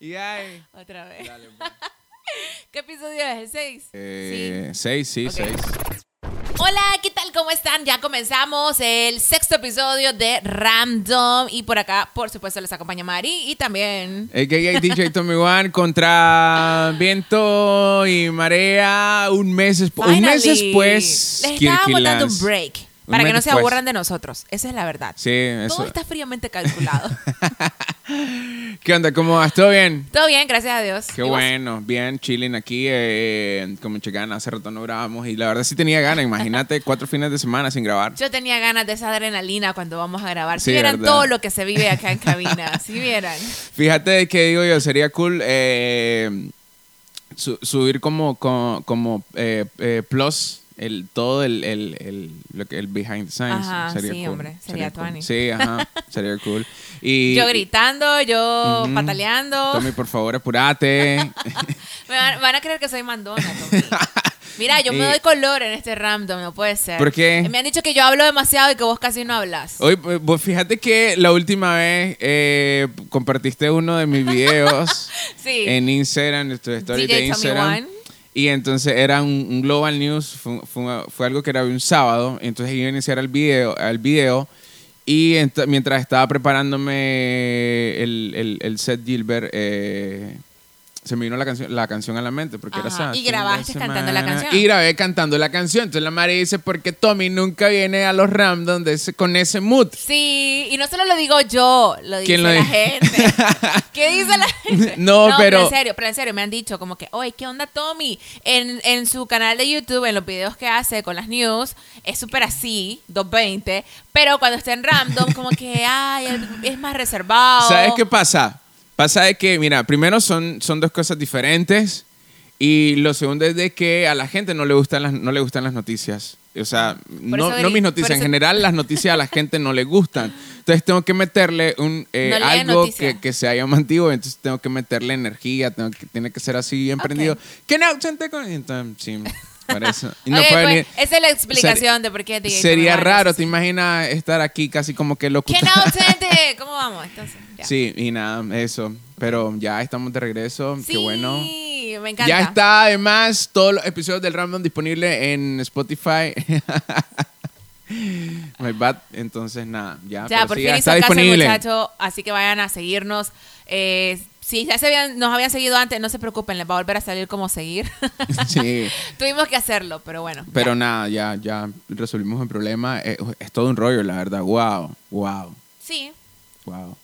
Y ay. Otra vez. Dale, pues. ¿Qué episodio es? ¿El 6? Eh, Seis, sí, Ok. seis. Hola, ¿qué tal? ¿Cómo están? Ya comenzamos el sexto episodio de Random. Y por acá, por supuesto, les acompaña Mari y también. AKA DJ Tommy One contra viento y marea un mes, despu- un mes después. Les estábamos dando un break. Para que no se después. aburran de nosotros. Esa es la verdad. Sí, eso. Todo está fríamente calculado. ¿Qué onda? ¿Cómo vas? ¿Todo bien? Todo bien, gracias a Dios. Qué bueno, bien, chilling aquí, eh, con mucha ganas, hace rato no grabamos y la verdad sí tenía ganas, imagínate cuatro fines de semana sin grabar. Yo tenía ganas de esa adrenalina cuando vamos a grabar. Si Sí, vieran verdad. todo lo que se vive acá en cabina. Si vieran. Fíjate que digo yo, sería cool eh, su- subir como, como, como, eh, eh, plus el, todo el, el, el, lo que- el behind the scenes. Ajá, sería sí, cool, hombre, sería cool. tuani. Sí, ajá, sería cool. Y, yo gritando, yo pataleando. Tommy, por favor, apurate. Me van, van a creer que soy mandona, Tommy. Mira, yo me doy color en este random, no puede ser. ¿Por qué? Me han dicho que yo hablo demasiado y que vos casi no hablas. Hoy, pues, vos fíjate que la última vez eh, compartiste uno de mis videos Sí. en Instagram, en tu story DJ de Instagram. Y entonces era un, Global News, fue, algo que era un sábado, entonces iba a iniciar el video, el video y ent- mientras estaba preparándome el, el- el set Gilbert, eh, se me vino la canción, la canción a la mente, porque era esa. y grabaste cantando la canción. Y grabé cantando la canción. Entonces la Mari dice, porque Tommy nunca viene a los Random de ese- con ese mood. Sí, y no solo lo digo yo, lo dice ¿Quién lo la dice? gente. ¿Qué dice la gente? No, pero- en serio, pero en serio, me han dicho como que, oye, ¿qué onda Tommy? En, en su canal de YouTube, en los videos que hace con las news, es súper así, 220, pero cuando está en random, como que, ay, es más reservado. ¿Sabes qué pasa? Pasa de que, mira, primero son, son dos cosas diferentes y lo segundo es de que a la gente no le gustan las, no le gustan las noticias. O sea, no, no mis noticias, en general las noticias a la gente no le gustan. Entonces tengo que meterle un, eh, No algo que, que sea llamativo, entonces tengo que meterle energía, tengo que, tiene que ser así bien Ok. prendido. ¿Qué no con...? Entonces, sí, por eso. Y no Ok, puede pues, esa es la explicación de por qué DJ Sería raro, ¿te imaginas estar aquí casi como que loco? ¿Quién ausente? ¿Cómo vamos? Entonces, ya. Sí, y nada, eso. Pero ya estamos de regreso. Sí, Qué bueno. me encanta. Ya está además todos los episodios del Random disponibles en Spotify. My bad. Entonces, nada, ya. Ya, por sí, fin ya hizo está disponible. muchacho, así que vayan a seguirnos. Eh, si ya se habían, nos habían seguido antes, no se preocupen, les va a volver a salir como seguir. Sí. Tuvimos que hacerlo, pero bueno. Pero nada, ya, ya resolvimos el problema. Es, es todo un rollo, la verdad. Wow, wow, Sí, wow.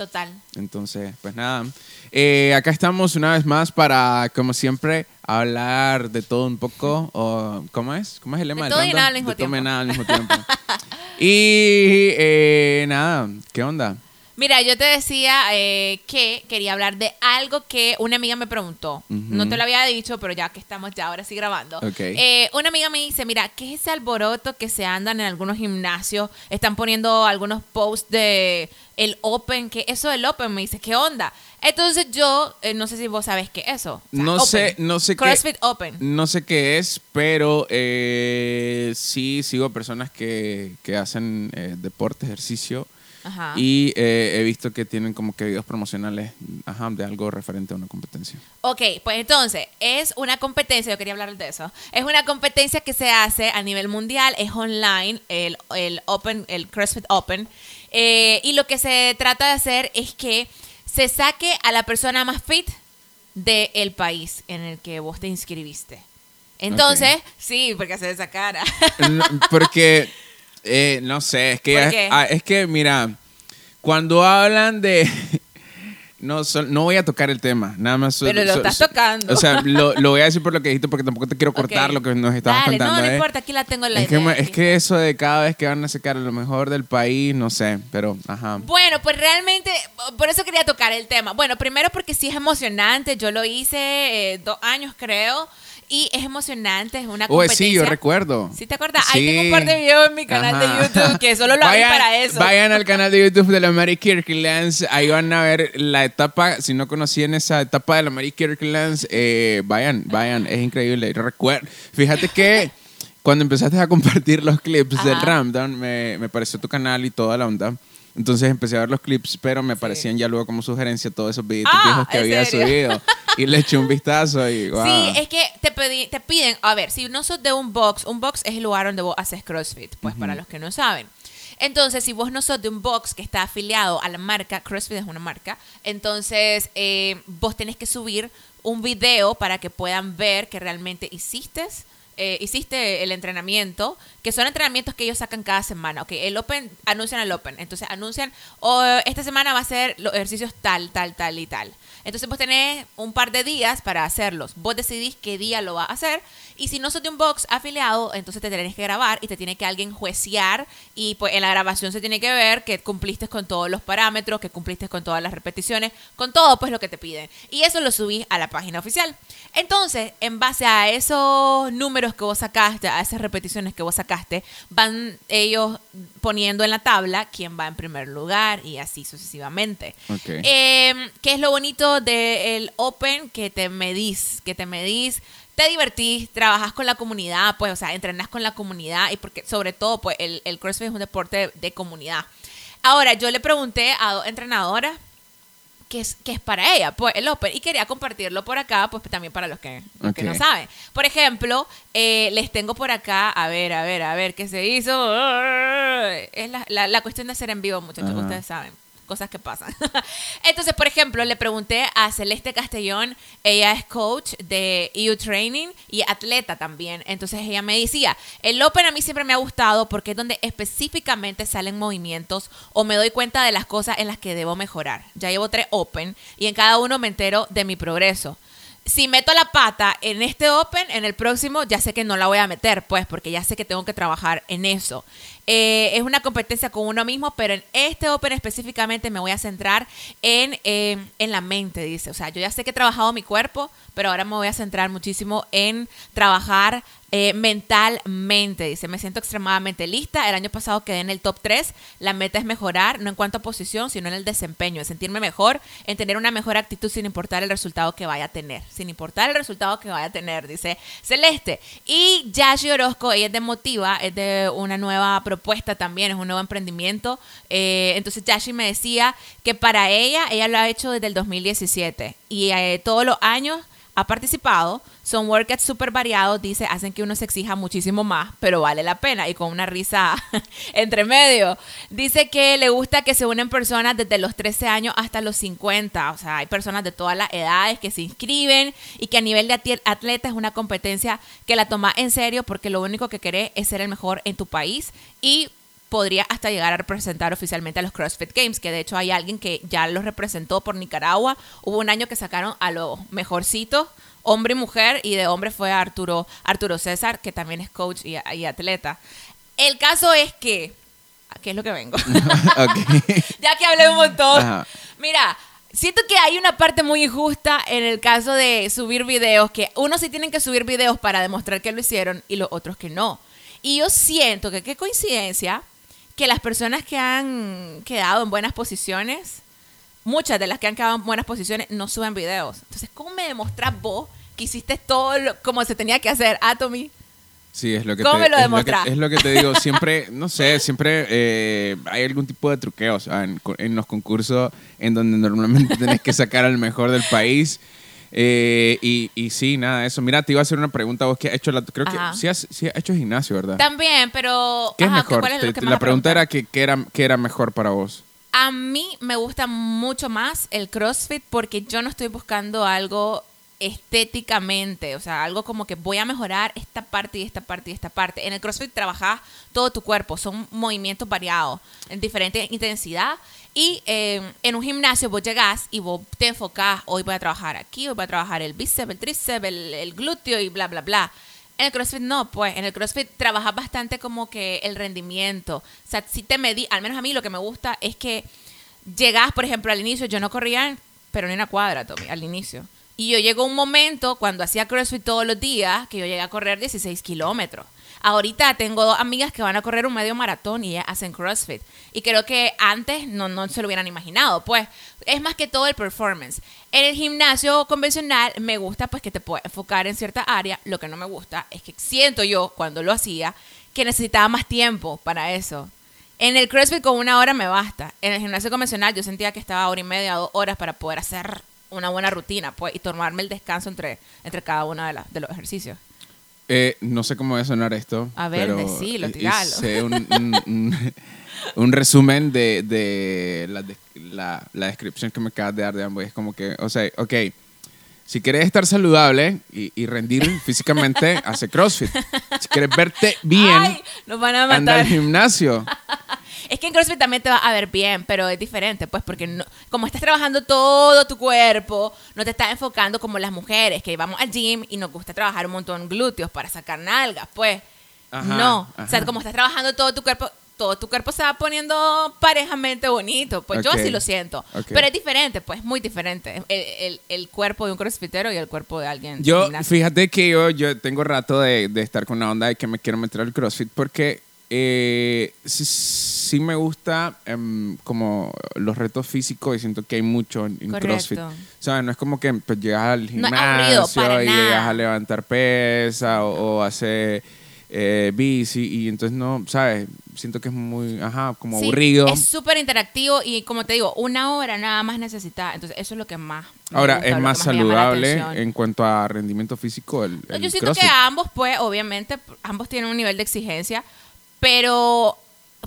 Total. Entonces, pues nada. Eh, acá estamos una vez más para, como siempre, hablar de todo un poco. O, ¿Cómo es? ¿Cómo es el lema De del todo y nada al mismo De todo y tiempo. nada al mismo tiempo. y eh, nada, ¿qué onda? Mira, yo te decía eh, que quería hablar de algo que una amiga me preguntó. No te lo había dicho, pero ya que estamos ya ahora sí grabando. Ok. Eh, una amiga me dice, mira, ¿qué es ese alboroto que se andan en algunos gimnasios? Están poniendo algunos posts de el Open, que eso del Open, me dice, ¿qué onda? Entonces yo, eh, no sé si vos sabes qué es eso. O sea, No Open. sé, no sé qué- CrossFit Open. No sé qué es, pero eh, sí sigo personas que, que hacen eh, deporte, ejercicio. Ajá. Y eh, he visto que tienen como que videos promocionales ajá, de algo referente a una competencia. Ok, pues entonces, es una competencia, yo quería hablar de eso, es una competencia que se hace a nivel mundial, es online, el, el Open, el CrossFit Open, eh, y lo que se trata de hacer es que se saque a la persona más fit del país en el que vos te inscribiste. Entonces, sí, porque hace esa cara. No, porque, eh, no sé, es que, ¿Por es, qué? ah, es que, mira, cuando hablan de... No, no voy a tocar el tema, nada más. so- Pero lo so- estás tocando. O sea, lo, lo voy a decir por lo que dijiste porque tampoco te quiero cortar lo que nos estabas Dale, contando. no, no ¿eh? importa, aquí la tengo en la es, que, es que eso de cada vez que van a sacar lo mejor del país, no sé, pero ajá. Bueno, pues realmente, por eso quería tocar el tema. Bueno, primero porque sí es emocionante, yo lo hice eh, dos años creo, y es emocionante, es una competencia. sí, yo recuerdo. ¿Sí te acuerdas? Ahí Sí. tengo un par de videos en mi canal Ajá. de YouTube que solo lo hago para eso. Vayan al canal de YouTube de la Mary Kirklands. Ahí van a ver la etapa. Si no conocían esa etapa de la Mary Kirklands, eh, vayan, vayan. Es increíble. Recuer Fíjate que cuando empezaste a compartir los clips del Ajá. Ramdown, me, me pareció tu canal y toda la onda. Entonces empecé a ver los clips, pero me parecían ya luego como sugerencia todos esos videitos Ah, viejos que ¿en había serio? subido. Y le eché un vistazo y wow. Sí, es que te, pedi- te piden, a ver, si no sos de un box, un box es el lugar donde vos haces CrossFit, pues para los que no saben. Entonces, si vos no sos de un box que está afiliado a la marca, CrossFit es una marca, entonces eh, vos tenés que subir un video para que puedan ver que realmente hiciste, eh, hiciste el entrenamiento, que son entrenamientos que ellos sacan cada semana. Ok, el Open, anuncian el Open, entonces anuncian, oh, esta semana va a ser los ejercicios tal, tal, tal y tal. Entonces vos tenés un par de días para hacerlos. Vos decidís qué día lo vas a hacer. Y si no sos de un box afiliado, entonces te tenés que grabar y te tiene que alguien juecear. Y pues en la grabación se tiene que ver que cumpliste con todos los parámetros, que cumpliste con todas las repeticiones, con todo pues lo que te piden. Y eso lo subís a la página oficial. Entonces, en base a esos números que vos sacaste, a esas repeticiones que vos sacaste, van ellos poniendo en la tabla quién va en primer lugar y así sucesivamente. Ok. Eh, ¿Qué es lo bonito del Open? Que te medís, que te medís, te divertís, trabajas con la comunidad, pues, o sea, entrenas con la comunidad y porque, sobre todo, pues, el, el CrossFit es un deporte de, de comunidad. Ahora, yo le pregunté a dos entrenadoras qué es, qué es para ella, pues, el Open, y quería compartirlo por acá, pues, también para los que, los que no saben. Por ejemplo, eh, les tengo por acá, a ver, a ver, a ver, ¿qué se hizo? Es la, la- la cuestión de hacer en vivo, muchachos, Ajá. ustedes saben cosas que pasan. Entonces, por ejemplo, le pregunté a Celeste Castellón, ella es coach de EU Training y atleta también. Entonces ella me decía, el Open a mí siempre me ha gustado porque es donde específicamente salen movimientos o me doy cuenta de las cosas en las que debo mejorar. Ya llevo tres Open y en cada uno me entero de mi progreso si meto la pata en este Open, en el próximo ya sé que no la voy a meter, pues, porque ya sé que tengo que trabajar en eso. Eh, es una competencia con uno mismo, pero en este Open específicamente me voy a centrar en, eh, en la mente, dice. O sea, yo ya sé que he trabajado mi cuerpo, pero ahora me voy a centrar muchísimo en trabajar eh, mentalmente, dice, me siento extremadamente lista. El año pasado quedé en el top 3. La meta es mejorar, no en cuanto a posición, sino en el desempeño, en sentirme mejor, en tener una mejor actitud sin importar el resultado que vaya a tener. Sin importar el resultado que vaya a tener, dice Celeste. Y Yashi Orozco, ella es de Motiva, es de una nueva propuesta también, es un nuevo emprendimiento. Eh, entonces Yashi me decía que para ella, ella lo ha hecho desde el 2017 y eh, todos los años ha participado. Son workouts súper variados, dice, hacen que uno se exija muchísimo más, pero vale la pena y con una risa entre medio. Dice que le gusta que se unen personas desde los 13 años hasta los 50, o sea, hay personas de todas las edades que se inscriben y que a nivel de atleta es una competencia que la toma en serio porque lo único que querés es ser el mejor en tu país y podría hasta llegar a representar oficialmente a los CrossFit Games, que de hecho hay alguien que ya los representó por Nicaragua. Hubo un año que sacaron a los mejorcitos, hombre y mujer, y de hombre fue Arturo, Arturo César, que también es coach y, y atleta. El caso es que, ¿a qué es lo que vengo? Ya que hablé un montón. Ajá. Mira, siento que hay una parte muy injusta en el caso de subir videos, que unos sí tienen que subir videos para demostrar que lo hicieron y los otros que no. Y yo siento que qué coincidencia que las personas que han quedado en buenas posiciones, muchas de las que han quedado en buenas posiciones, no suben videos. Entonces, ¿cómo me demostrás vos que hiciste todo lo, como se tenía que hacer, Atomy? Sí, es lo que ¿Cómo te, me lo es demostrás? que, es lo que te digo, siempre, no sé, siempre eh, hay algún tipo de truqueo o sea, en, en los concursos en donde normalmente tenés que sacar al mejor del país. Eh, y, y sí, nada, eso. Mira, te iba a hacer una pregunta. Vos que has hecho, la, creo Ajá. que sí has, sí has hecho gimnasio, ¿verdad? También, pero... ¿Qué es ajá, mejor? ¿cuál es lo que más la pregunta era que, qué era, qué era mejor para vos. A mí me gusta mucho más el CrossFit porque yo no estoy buscando algo estéticamente, o sea, algo como que voy a mejorar esta parte y esta parte y esta parte. En el CrossFit trabajas todo tu cuerpo, son movimientos variados, en diferente intensidad. Y eh, en un gimnasio vos llegás y vos te enfocás, hoy voy a trabajar aquí, hoy voy a trabajar el bíceps, el tríceps, el, glúteo y bla, bla, bla. En el CrossFit no, pues en el CrossFit trabajas bastante como que el rendimiento. O sea, si te medí, al menos a mí lo que me gusta es que llegás, por ejemplo, al inicio, yo no corría, pero ni una cuadra, Tommy, al inicio. Y yo llegó un momento cuando hacía CrossFit todos los días que yo llegué a correr 16 kilómetros. Ahorita tengo dos amigas que van a correr un medio maratón y hacen CrossFit. Y creo que antes no, no se lo hubieran imaginado. Pues es más que todo el performance. En el gimnasio convencional me gusta pues que te puedes enfocar en cierta área. Lo que no me gusta es que siento yo cuando lo hacía que necesitaba más tiempo para eso. En el CrossFit con una hora me basta. En el gimnasio convencional yo sentía que estaba hora y media, dos horas para poder hacer una buena rutina pues, y tomarme el descanso entre, entre cada uno de, la- de los ejercicios. Eh, no sé cómo va a sonar esto. A ver, pero decilo, hice un, un- un- un resumen de, de la, de- la- la descripción que me acabas de dar de ambos. Es como que, o sea, ok, si quieres estar saludable y, y rendir físicamente, hace CrossFit. Si quieres verte bien, ¡Ay! Nos van a anda al gimnasio. Es que en CrossFit también te va a ver bien, pero es diferente, pues, porque no- como estás trabajando todo tu cuerpo, no te estás enfocando como las mujeres, que vamos al gym y nos gusta trabajar un montón glúteos para sacar nalgas, pues. Ajá, no, o sea, como estás trabajando todo tu cuerpo, todo tu cuerpo se va poniendo parejamente bonito, pues yo así lo siento. Pero es diferente, pues, muy diferente. El, el- el cuerpo de un crossfitero y el cuerpo de alguien. Yo, gimnasio. fíjate que yo, yo tengo rato de, de estar con la onda de que me quiero meter al CrossFit porque eh, sí, sí me gusta em, como los retos físicos y siento que hay mucho en. CrossFit. ¿Sabes? No es como que pues, llegas al gimnasio y nada. llegas a levantar pesa o, o hacer eh, bici y entonces no, ¿sabes? Siento que es muy, ajá, como Sí, aburrido. Es súper interactivo y como te digo, una hora nada más necesitas. Entonces, eso es lo que más. me Ahora, gusta, es más saludable en cuanto a rendimiento físico el, No, el Yo siento CrossFit. que ambos, pues, obviamente, ambos tienen un nivel de exigencia, pero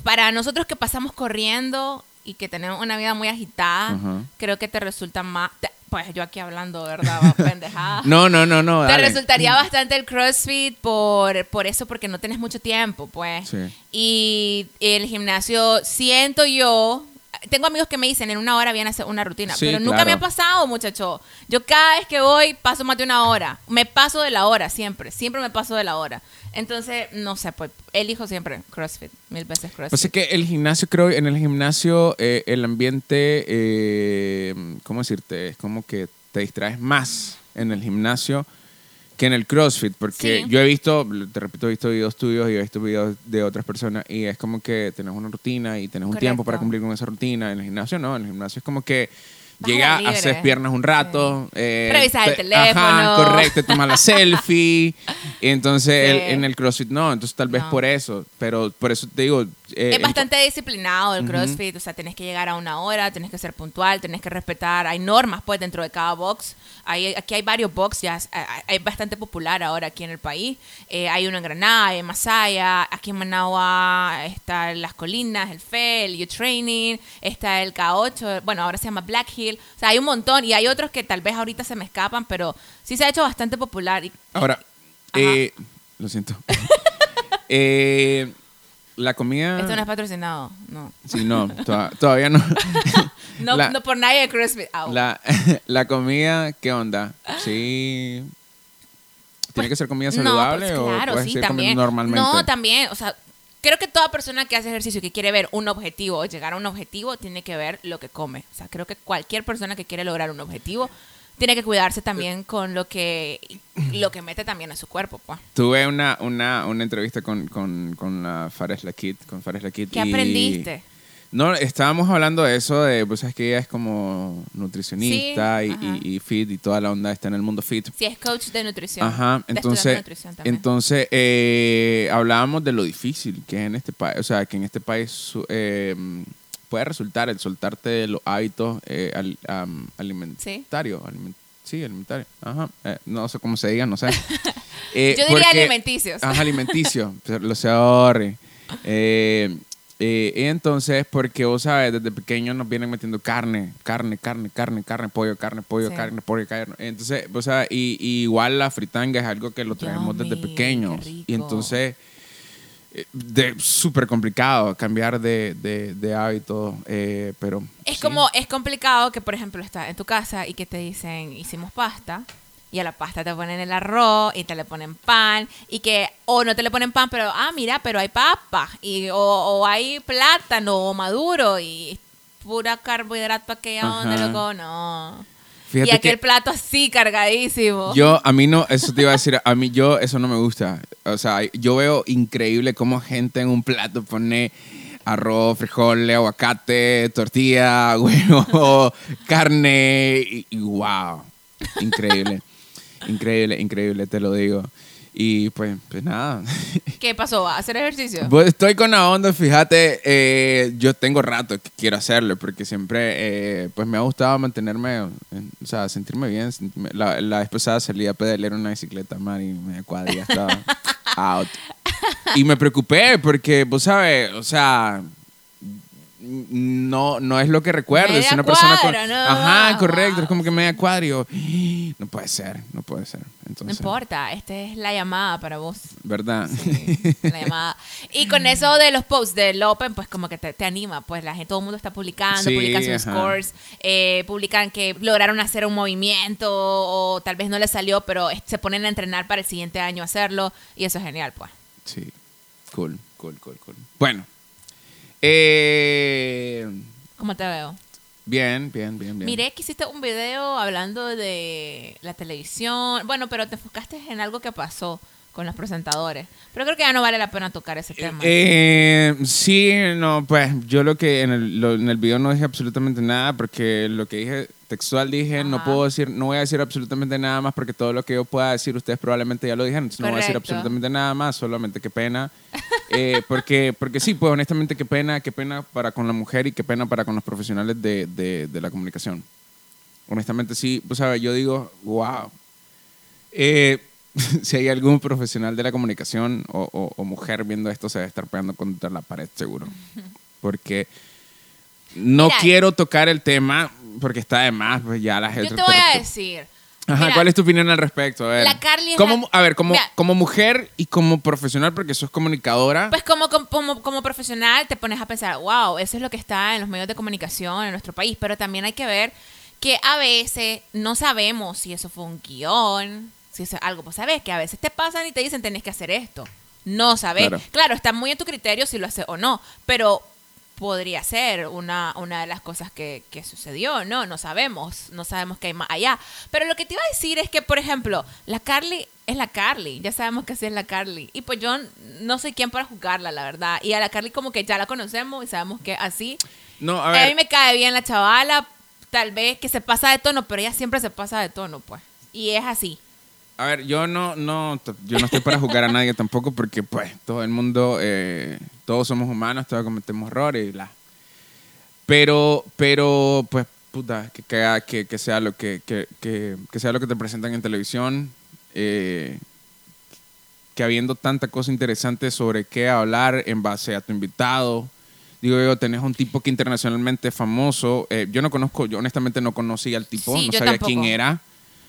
para nosotros que pasamos corriendo y que tenemos una vida muy agitada, creo que te resulta más. te- pues yo aquí hablando, ¿verdad? Pendejada. No, no, no, no. Te dale. resultaría bastante el CrossFit por, por eso, porque no tienes mucho tiempo, pues. Sí. Y el gimnasio, siento yo, tengo amigos que me dicen, en una hora viene a hacer una rutina, Sí, pero nunca claro. me ha pasado, muchacho. Yo cada vez que voy paso más de una hora. Me paso de la hora, siempre. Siempre me paso de la hora. Entonces, no sé, pues, elijo siempre CrossFit, mil veces CrossFit. Pues es que el gimnasio, creo, en el gimnasio, eh, el ambiente, eh, ¿cómo decirte? Es como que te distraes más en el gimnasio que en el CrossFit, porque Sí. yo he visto, te repito, he visto videos tuyos y he visto videos de otras personas y es como que tenés una rutina y tenés un tiempo para Correcto. cumplir con esa rutina. En el gimnasio no, en el gimnasio es como que llega, libre. haces piernas un rato. eh, Revisas el te- teléfono. Ajá, correcto, tomas la selfie. Y entonces Sí. el- en el CrossFit no, entonces tal vez No. por eso, pero por eso te digo... eh, es en- bastante disciplinado el CrossFit, o sea, tenés que llegar a una hora, tenés que ser puntual, tenés que respetar, hay normas pues dentro de cada box. Hay, aquí hay varios box, ya es, bastante popular ahora aquí en el país. Eh, hay uno en Granada, hay en Masaya, aquí en Managua está Las Colinas, el FE, el U-Training, está el K8, bueno, ahora se llama Black Hill. O sea, hay un montón y hay otros que tal vez ahorita se me escapan, pero sí se ha hecho bastante popular. Y, Ahora, eh, lo siento. Eh, la comida... esto no es patrocinado, no. Sí, no, toda- todavía no. No, La- no por nadie de. Au. La, la comida, ¿qué onda? Sí. ¿Tiene que ser comida saludable No, pues, o sí, seguir comiendo también. normalmente? No, también, o sea, creo que toda persona que hace ejercicio y que quiere ver un objetivo o llegar a un objetivo tiene que ver lo que come. O sea, creo que cualquier persona que quiere lograr un objetivo tiene que cuidarse también con lo que lo que mete también a su cuerpo, pues. Tuve una, una, una entrevista con, con, con la Fares Lakit, con Fares Lakit. ¿Qué y- aprendiste? No, estábamos hablando de eso, de, pues es que ella es como nutricionista Sí, y, ajá. y- y fit y toda la onda está en el mundo fit. Si es coach de nutrición. Ajá, estudiante de entonces, nutrición también. entonces eh, hablábamos de lo difícil que es en este país, o sea, que en este país eh, puede resultar el soltarte de los hábitos eh, al- alimentarios. aliment- sí, alimentarios. Ajá, eh, no sé cómo se diga, no sé. Eh, Yo diría porque- alimenticios. Ajá, alimenticio, pero lo sé ahorre. Eh, eh, y entonces, porque vos sabes, desde pequeños nos vienen metiendo carne, carne, carne, carne, carne, pollo, carne, pollo, Sí. carne, pollo, carne. Entonces, vos sabes, y, y igual la fritanga es algo que lo traemos desde pequeños. Y entonces, eh, de súper complicado cambiar de, de, de hábito, eh, pero... Es sí. como, es complicado que, por ejemplo, estás en tu casa y que te dicen, hicimos pasta, y a la pasta te ponen el arroz y te le ponen pan, y que, o no te le ponen pan, pero, ah, mira, pero hay papa, y, o, o hay plátano o maduro, y pura carbohidrato aquella onda, Ajá. loco, no. Fíjate y aquel que- plato así, cargadísimo. Yo, a mí no, eso te iba a decir, a mí yo, eso no me gusta. O sea, yo veo increíble cómo gente en un plato pone arroz, frijoles, aguacate, tortilla, huevo, carne, y, y wow, increíble, increíble, increíble, te lo digo. Y pues, pues nada. ¿Qué pasó? ¿A hacer ejercicio? Pues estoy con la onda, fíjate, eh, yo tengo rato que quiero hacerlo porque siempre eh, pues me ha gustado mantenerme, en- o sea, sentirme bien. La, la vez pasada salí a pedalear una bicicleta, man, y me cuadría, estaba out. Y me preocupé porque, vos sabes, o sea, no, no es lo que recuerdo. es Media una persona con... cuadra, ¿no? Ajá, correcto, Wow. es como que media cuadra y yo, no puede ser, no puede ser. No Entonces, importa, esta es la llamada para vos. ¿verdad? la llamada. Y con eso de los posts del Open, pues como que te, te anima, pues la gente, todo el mundo está publicando, Sí, publican sus ajá. scores, eh, publican que lograron hacer un movimiento o tal vez no les salió, pero es- se ponen a entrenar para el siguiente año hacerlo y eso es genial, pues. Sí, cool, cool, cool, cool. Bueno, eh, ¿Cómo te veo? bien, bien, bien, bien. Miré que hiciste un video hablando de la televisión, bueno, pero te enfocaste en algo que pasó con los presentadores, pero creo que ya no vale la pena tocar ese tema. Eh, sí, no, pues yo lo que en el, lo- en el video no dije absolutamente nada porque lo que dije textual dije, no Ajá. puedo decir, no voy a decir absolutamente nada más porque todo lo que yo pueda decir ustedes probablemente ya lo dijeron, entonces no voy a decir absolutamente nada más, solamente qué pena. Eh, porque, porque sí, pues honestamente qué pena, qué pena para con la mujer y qué pena para con los profesionales de, de- de la comunicación. Honestamente sí, pues sabes, yo digo, wow. Eh, si hay algún profesional de la comunicación o, o- o mujer viendo esto, se debe estar pegando contra la pared, seguro. Porque no Mira. quiero tocar el tema porque está de más, pues ya la gente. Yo te voy a decir. Ajá, mira, ¿cuál es tu opinión al respecto? A ver. La Carly es Como- la- A ver, como, Mira. como mujer y como profesional, porque sos comunicadora. Pues como, como, como profesional te pones a pensar, wow, eso es lo que está en los medios de comunicación en nuestro país, pero también hay que ver que a veces no sabemos si eso fue un guion, si eso es algo, pues sabes que a veces te pasan y te dicen tenés que hacer esto. No sabes. Claro. Claro. está muy en tu criterio si lo haces o no, pero podría ser una, una de las cosas que, que sucedió, ¿no? No sabemos, no sabemos qué hay más allá. Pero lo que te iba a decir es que, por ejemplo, la Carly es la Carly, ya sabemos que así es la Carly. Y pues yo no soy quien para juzgarla, la verdad. Y a la Carly como que ya la conocemos y sabemos que así. no, a A, ver. mí me cae bien la chavala, tal vez que se pasa de tono, pero ella siempre se pasa de tono, pues. Y es así. A ver, yo no, no, yo no estoy para juzgar a nadie tampoco porque, pues, todo el mundo, eh, todos somos humanos, todos cometemos errores y bla. Pero, pero, pues, puta, que, que, que, sea lo que, que, que, sea lo que te presentan en televisión, eh, que habiendo tanta cosa interesante sobre qué hablar en base a tu invitado. Digo yo, tenés un tipo que internacionalmente es famoso. eh, yo no conozco, yo honestamente no conocí al tipo, Sí, no sabía tampoco. quién era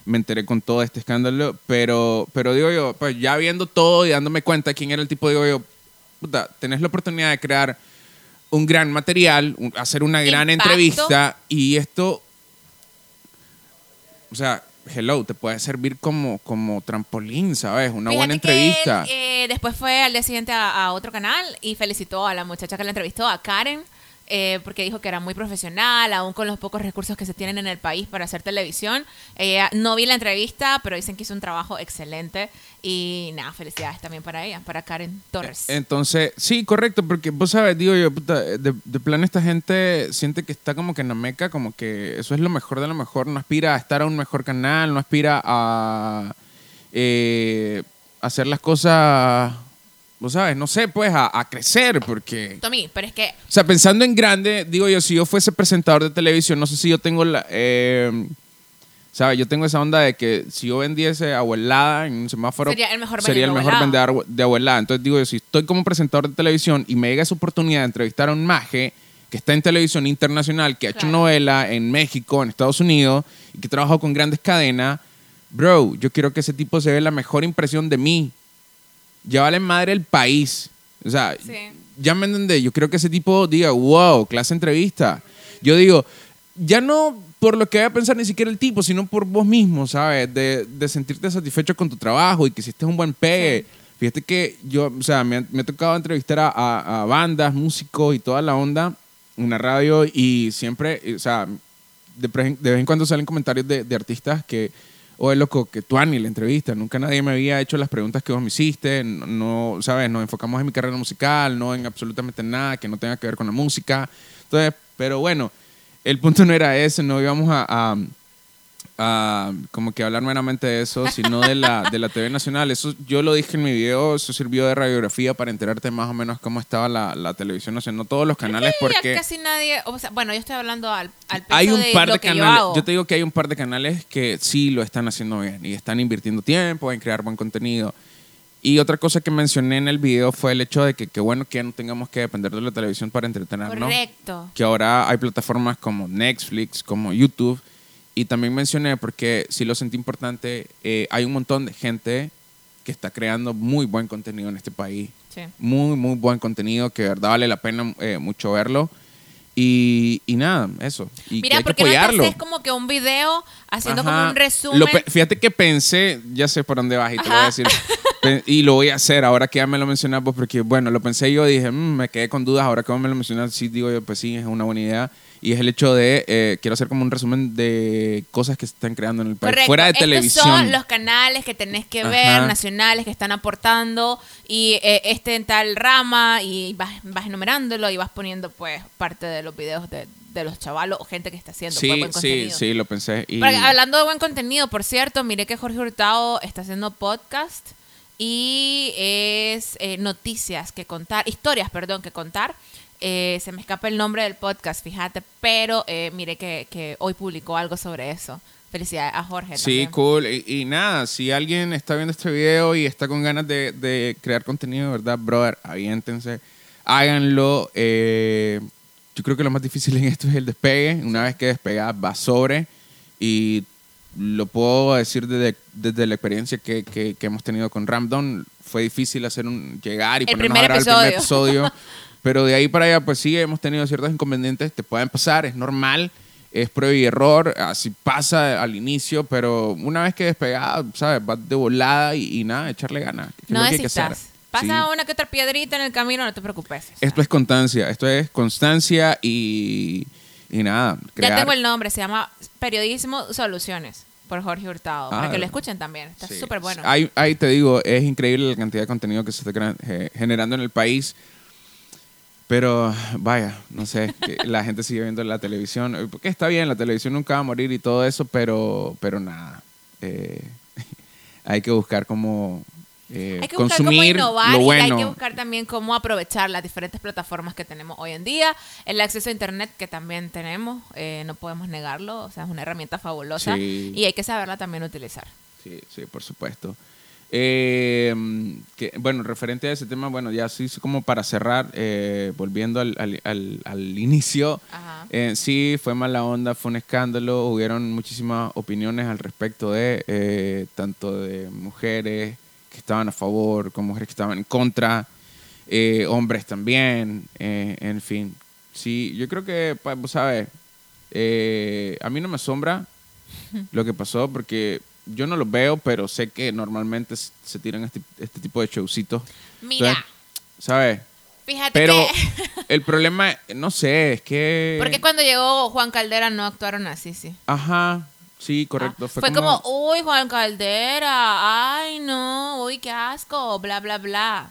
me enteré con todo este escándalo, pero, pero digo yo, pues ya viendo todo y dándome cuenta quién era el tipo, digo yo, puta, tenés la oportunidad de crear un gran material, un- hacer una gran Impacto. entrevista y esto, o sea, hello, te puede servir como, como trampolín, ¿sabes? Una Fíjate buena que entrevista. él, eh, después fue al día siguiente a, a otro canal y felicitó a la muchacha que la entrevistó, a Karen, eh, porque dijo que era muy profesional, aún con los pocos recursos que se tienen en el país para hacer televisión. Ella- no vi la entrevista, pero dicen que hizo un trabajo excelente y nada, felicidades también para ella, para Karen Torres. Entonces, sí, correcto, porque vos sabes, digo yo, puta, de, de plan esta gente siente que está como que en la meca, como que eso es lo mejor de lo mejor, no aspira a estar a un mejor canal, no aspira a eh, hacer las cosas, vos sabes, no sé, pues a, a crecer, porque... Tommy, pero es que O sea, pensando en grande, digo yo, si yo fuese presentador de televisión, no sé si yo tengo la... Eh, ¿Sabes? Yo tengo esa onda de que si yo vendiese abuelada en un semáforo... Sería el mejor sería el mejor vendedor de abuelada. Entonces digo yo, si estoy como presentador de televisión y me llega esa oportunidad de entrevistar a un maje que está en televisión internacional, que ha hecho Claro. novela en México, en Estados Unidos, y que trabajado con grandes cadenas, bro, yo quiero que ese tipo se dé la mejor impresión de mí. Ya vale madre el país. O sea, Sí. ya me entendés, yo creo que ese tipo diga, wow, clase entrevista. Yo digo, ya no por lo que vaya a pensar ni siquiera el tipo, sino por vos mismo, ¿sabes? De, de sentirte satisfecho con tu trabajo y que hiciste un buen pegue. Fíjate que yo, o sea, me, me ha tocado entrevistar a, a- a bandas, músicos y toda la onda en la radio y siempre, o sea, de, de vez en cuando salen comentarios de, de artistas que, oye, loco, que tú ni la entrevista, nunca nadie me había hecho las preguntas que vos me hiciste, no, ¿sabes? Nos enfocamos en mi carrera musical, no en absolutamente nada que no tenga que ver con la música. Entonces, pero bueno, el punto no era ese, no íbamos a, como que hablar meramente de eso, sino de la, de la TV Nacional. Eso yo lo dije en mi video, eso sirvió de radiografía para enterarte más o menos cómo estaba la, la televisión nacional. No todos los canales, Sí, ya porque casi nadie, o sea, bueno, yo estoy hablando al, al peso hay un de par lo de yo canales. hago. Yo, te digo que hay un par de canales que sí lo están haciendo bien y están invirtiendo tiempo en crear buen contenido. Y otra cosa que mencioné en el video fue el hecho de que, que bueno que ya no tengamos que depender de la televisión para entretenernos Correcto. que ahora hay plataformas como Netflix, como YouTube, y también mencioné, porque sí lo sentí importante, eh, hay un montón de gente que está creando muy buen contenido en este país. Sí. Muy, muy buen contenido, que de verdad vale la pena eh, mucho verlo. Y, y nada, eso. Y que Mira, hay que porque no te apoyarlo. haces como que un video haciendo Ajá. como un resumen. Lo fíjate que pensé, ya sé por dónde vas y te lo voy a Ajá. decir. Y lo voy a hacer ahora que ya me lo mencionas, pues porque bueno, lo pensé yo, dije, "Mm, me quedé con dudas, ahora que vos me lo mencionas, sí digo yo, pues sí, es una buena idea. Y es el hecho de, eh, quiero hacer como un resumen de cosas que se están creando en el país, Correcto. fuera de Estos televisión. son los canales que tenés que ver, nacionales, que están aportando, y eh, este en tal rama, y vas, vas enumerándolo y vas poniendo pues parte de los videos de, de los chavalos o gente que está haciendo pues, sí, buen sí, contenido. sí, lo pensé. Y, Porque, hablando de buen contenido, por cierto, mire que Jorge Hurtado está haciendo podcast y es eh, noticias que contar, historias, perdón, que contar. Eh, se me escapa el nombre del podcast, fíjate, pero eh, mire que, que hoy publicó algo sobre eso. Felicidades a Jorge. Sí, también. cool. Y, y nada, si alguien está viendo este video y está con ganas de, de crear contenido, ¿verdad, brother? Aviéntense, háganlo. Eh, yo creo que lo más difícil en esto es el despegue. Una vez que despegas, va sobre. Y lo puedo decir desde, desde la experiencia que, que- que hemos tenido con Ramdon. Fue difícil hacer un llegar y El ponernos a primer grabar el primer episodio. Pero de ahí para allá, pues sí, hemos tenido ciertos inconvenientes. Te pueden pasar, es normal. Es prueba y error, así pasa al inicio, pero una vez que despegada, ¿sabes? Vas de volada y, y nada, echarle ganas. es No lo que hay que hacer. desistas. Pasa Sí. una que otra piedrita en el camino, no te preocupes. Esto es constancia, esto es constancia y, y nada. Ya tengo el nombre, se llama Periodismo Soluciones por Jorge Hurtado. para Ah, que lo escuchen también. Está Sí. súper bueno. Ahí, ahí te digo, es increíble la cantidad de contenido que se está generando en el país. Pero vaya, no sé, que la gente sigue viendo la televisión. eh, Porque está bien, la televisión nunca va a morir y todo eso, pero, pero nada. eh, hay que buscar cómo eh, Hay que buscar cómo consumir innovar lo y bueno. hay que buscar también cómo aprovechar las diferentes plataformas que tenemos hoy en día. El acceso a Internet que también tenemos, eh, no podemos negarlo, o sea, es una herramienta fabulosa Sí. y hay que saberla también utilizar. Sí, sí, por supuesto. Eh, que, bueno, referente a ese tema, bueno, ya sí, como para cerrar, eh, volviendo al, al- al- al inicio, eh, sí, fue mala onda, fue un escándalo, hubieron muchísimas opiniones al respecto de, eh, tanto de mujeres que estaban a favor, como mujeres que estaban en contra, hombres también, en fin. Sí, yo creo que, vos sabes, a mí no me asombra lo que pasó porque yo no lo veo, pero sé que normalmente se tiran este, este tipo de showcitos. Mira, Entonces, ¿Sabes? fíjate Pero que... el problema, no sé, es que... Porque cuando llegó Juan Caldera no actuaron así, sí. Ajá, sí, correcto. Ah, fue, fue como, uy, Juan Caldera, ay, no, uy, qué asco, bla, bla, bla.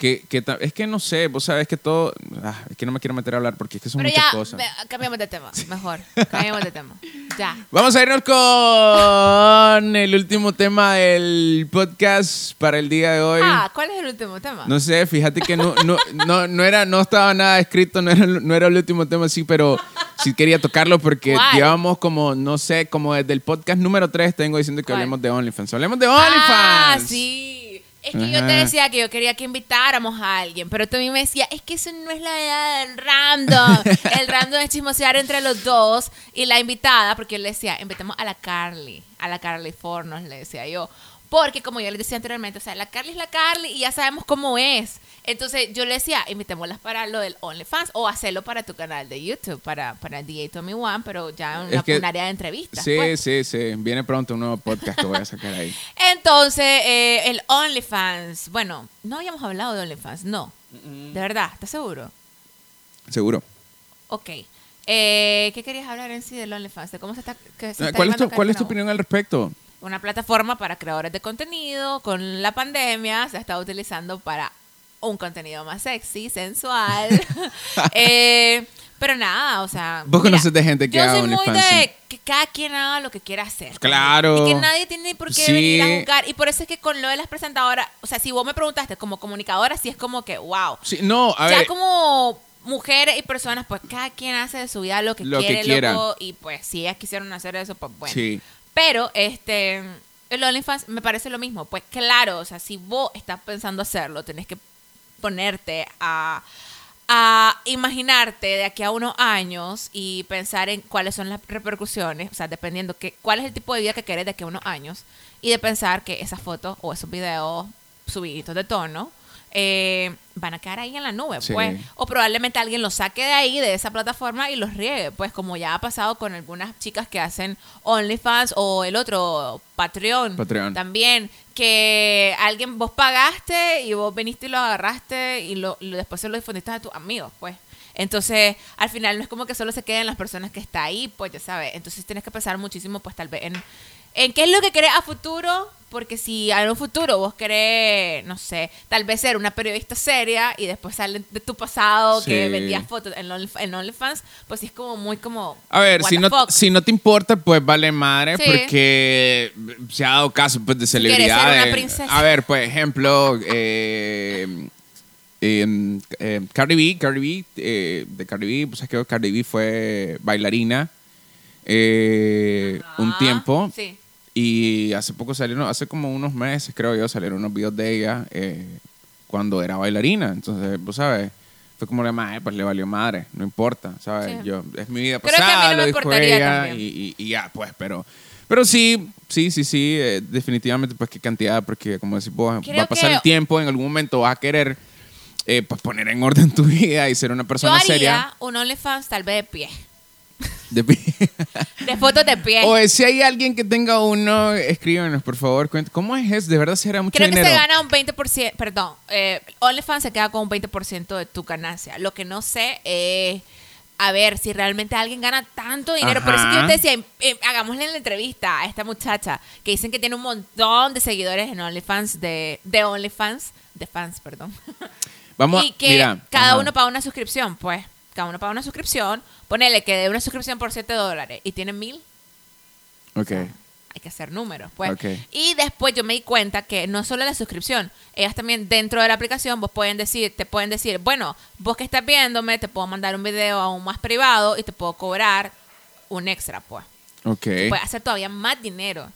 Que, que es que no sé, vos sabes que todo... ah, es que no me quiero meter a hablar porque es que son Pero muchas ya, cosas. ve- cambiamos de tema, mejor, cambiamos de tema. Ya. Vamos a irnos con el último tema del podcast para el día de hoy. Ah, ¿cuál es el último tema? No sé, fíjate que no, no, no, no era, no estaba nada escrito, no era, no era el último tema, sí, pero sí quería tocarlo porque ¿Cuál? llevamos como, no sé, como desde el podcast número 3 tengo diciendo que ¿Cuál? hablemos de OnlyFans. ¡Hablemos de OnlyFans! Ah, sí. Es que yo te decía que yo quería que invitáramos a alguien, pero tú a mí me decía, es que eso no es la edad del random. El random es chismosear entre los dos y la invitada, porque yo le decía, invitemos a la Carly, a la Carly Fornos, le decía yo. Porque como yo les decía anteriormente, o sea, la Carly es la Carly y ya sabemos cómo es. Entonces yo le decía, invitémoslas para lo del OnlyFans o hacerlo para tu canal de YouTube, para, para DA21, pero ya en Es que- un área de entrevistas. Sí, pues. sí, sí. Viene pronto un nuevo podcast que voy a sacar ahí. Entonces, eh, el OnlyFans. Bueno, no habíamos hablado de OnlyFans, no. De verdad, ¿estás seguro? Seguro. Ok. Eh, ¿Qué querías hablar en sí del OnlyFans? ¿De cómo se está, se está ¿Cuál es, tu, ¿Cuál es tu opinión al respecto? Una plataforma para creadores de contenido. Con la pandemia se ha estado utilizando para un contenido más sexy, sensual. Eh, Pero nada, o sea. Vos mira, conoces de gente que yo haga soy muy de que cada quien haga lo que quiera hacer. Claro. Y que nadie tiene por qué Sí. venir a juzgar. Y por eso es que con lo de las presentadoras, o sea, si vos me preguntaste como comunicadora, sí es como que, wow. Sí, no, a ya ver. como mujeres y personas, pues cada quien hace de su vida lo que Lo que quiere, quiera. loco, y pues si ellas quisieron hacer eso, pues bueno. Sí. Pero este el OnlyFans me parece lo mismo. Pues claro, o sea, si vos estás pensando hacerlo, tenés que ponerte a, a imaginarte de aquí a unos años y pensar en cuáles son las repercusiones, o sea, dependiendo que, cuál es el tipo de vida que querés de aquí a unos años, y de pensar que esas fotos o esos videos subiditos de tono eh, van a quedar ahí en la nube, Sí. pues. O probablemente alguien los saque de ahí, de esa plataforma, y los riegue, pues como ya ha pasado con algunas chicas que hacen OnlyFans o el otro Patreon, Patreon. también, que alguien vos pagaste y vos viniste y lo agarraste y lo, después se lo difundiste a tus amigos, pues. Entonces, al final no es como que solo se queden las personas que está ahí, pues ya sabes. Entonces tienes que pensar muchísimo, pues tal vez en, en qué es lo que querés a futuro, porque si en un futuro vos querés, no sé, tal vez ser una periodista seria y después salen de tu pasado que Sí. vendías fotos en, Only- en OnlyFans, pues sí es como muy como... A ver, si no, fuck. si no te importa, pues vale madre, Sí. porque se ha dado caso pues, de quieres ser una celebridades. princesa. A ver, por ejemplo, eh, em, eh, Cardi B, Cardi B, eh, de Cardi B, pues es que Cardi B fue bailarina eh, un tiempo. Sí. Y hace poco salieron, hace como unos meses, creo yo, salieron unos videos de ella eh, cuando era bailarina. Entonces, vos sabes, fue como la madre, pues le valió madre, no importa, ¿sabes? Sí. Yo, es mi vida Creo que a mí pasada, no lo dijo ella y, y- y ya, pues, pero, pero sí, sí, sí, sí, eh, definitivamente, pues qué cantidad, porque como decís vos, va a pasar que- el tiempo, en algún momento vas a querer, eh, pues, poner en orden tu vida y ser una Yo persona haría seria. un OnlyFans tal vez de pie. De- De fotos de pie. o si hay alguien que tenga uno, escríbanos, por favor, ¿cómo es eso? De verdad será mucho Creo que dinero. se gana un 20%, perdón, eh, OnlyFans se queda con un 20% de tu ganancia. Lo que no sé es, a ver, si realmente alguien gana tanto dinero. Por eso que yo Ajá. te decía, eh, hagámosle la entrevista a esta muchacha que dicen que tiene un montón de seguidores en OnlyFans, de, de OnlyFans, de fans, perdón. Vamos, y que mira, cada ajá. uno paga una suscripción, pues. Cada uno paga una suscripción. Ponele que de una suscripción por 7 dólares y tiene mil. Ok. hay que hacer números, pues. Ok. Y después yo me di cuenta que no solo la suscripción, ellas también dentro de la aplicación vos pueden decir, te pueden decir, bueno, vos que estás viéndome, te puedo mandar un video aún más privado y te puedo cobrar un extra, pues. Ok. Puedes hacer todavía más dinero.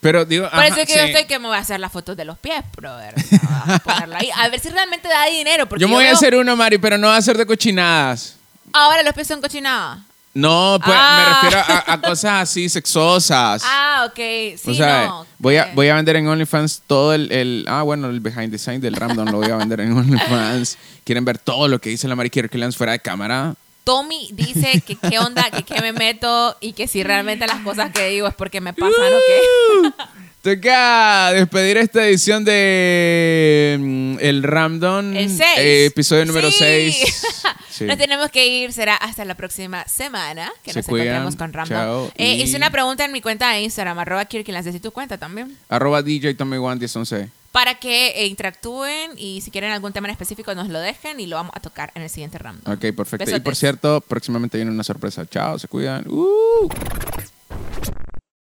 Pero digo, Por ajá, eso es que yo sí. estoy que me voy a hacer las fotos de los pies, brother. O sea, voy a ahí. A ver si realmente da dinero. Porque Yo me voy a veo- hacer uno, Mari, pero no va a ser de cochinadas. Ahora los pies son cochinadas. No, pues Ah. me refiero a, a cosas así sexosas. Ah, ok. Sí, o sea, no. voy, a, que- voy a vender en OnlyFans todo el, el- Ah, bueno, el behind the scenes del Ramdon lo voy a vender en OnlyFans. Quieren ver todo lo que dice la Mari Kirklands fuera de cámara. Tommy dice que qué onda, que qué me meto y que si realmente las cosas que digo es porque me pasan o qué. Toca despedir esta edición de mm, El Ramdon. El 6. eh, episodio número Sí. 6. Nos tenemos que ir, será hasta la próxima semana que Se nos cuidan. encontremos con. Chao. Eh, Y- Hice una pregunta en mi cuenta de Instagram, arroba Kirkland, decir tu cuenta también. Arroba DJ Tommy One 1011. Para que eh, interactúen y si quieren algún tema en específico nos lo dejen y lo vamos a tocar en el siguiente Rambo. Ok, perfecto. Y por cierto, próximamente viene una sorpresa. Chao, se cuidan. Uh.